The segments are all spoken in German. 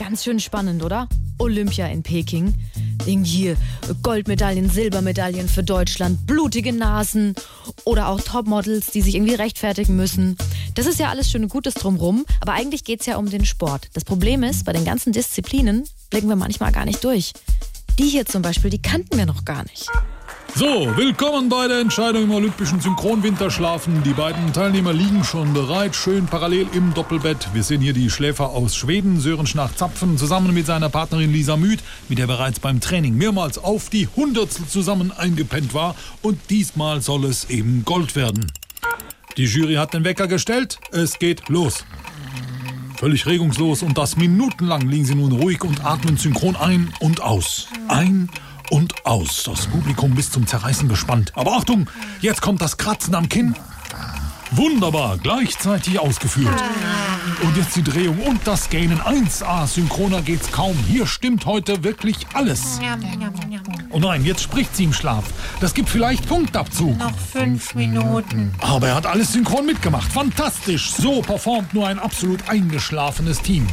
Ganz schön spannend, oder? Olympia in Peking. Irgendwie hier Goldmedaillen, Silbermedaillen für Deutschland, blutige Nasen oder auch Topmodels, die sich irgendwie rechtfertigen müssen. Das ist ja alles schön Gutes drumrum, aber eigentlich geht es ja um den Sport. Das Problem ist, bei den ganzen Disziplinen blicken wir manchmal gar nicht durch. Die hier zum Beispiel, die kannten wir noch gar nicht. So, willkommen bei der Entscheidung im Olympischen Synchronwinterschlafen. Die beiden Teilnehmer liegen schon bereit, schön parallel im Doppelbett. Wir sehen hier die Schläfer aus Schweden, Sören Schnach-Zapfen, zusammen mit seiner Partnerin Lisa Müth, mit der bereits beim Training mehrmals auf die Hundertstel zusammen eingepennt war. Und diesmal soll es eben Gold werden. Die Jury hat den Wecker gestellt, es geht los. Völlig regungslos und das minutenlang liegen sie nun ruhig und atmen synchron ein und aus. Ein und aus. Das Publikum bis zum Zerreißen gespannt. Aber Achtung, jetzt kommt das Kratzen am Kinn. Wunderbar, gleichzeitig ausgeführt. Und jetzt die Drehung und das Gähnen 1A. Synchroner geht's kaum. Hier stimmt heute wirklich alles. Oh nein, jetzt spricht sie im Schlaf. Das gibt vielleicht Punktabzug. Noch fünf Minuten. Aber er hat alles synchron mitgemacht. Fantastisch. So performt nur ein absolut eingeschlafenes Team.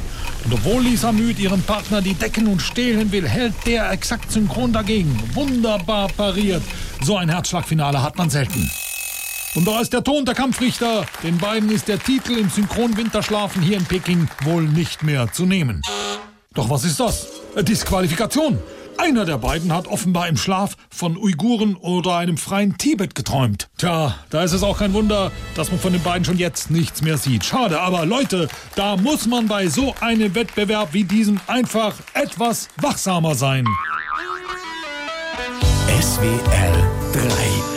Und obwohl Lisa Müd ihren Partner die Decken und stehlen will, hält der exakt synchron dagegen. Wunderbar pariert. So ein Herzschlagfinale hat man selten. Und da ist der Ton der Kampfrichter. Den beiden ist der Titel im Synchron-Winterschlafen hier in Peking wohl nicht mehr zu nehmen. Doch was ist das? Disqualifikation. Einer der beiden hat offenbar im Schlaf von Uiguren oder einem freien Tibet geträumt. Tja, da ist es auch kein Wunder, dass man von den beiden schon jetzt nichts mehr sieht. Schade, aber Leute, da muss man bei so einem Wettbewerb wie diesem einfach etwas wachsamer sein. SWR 3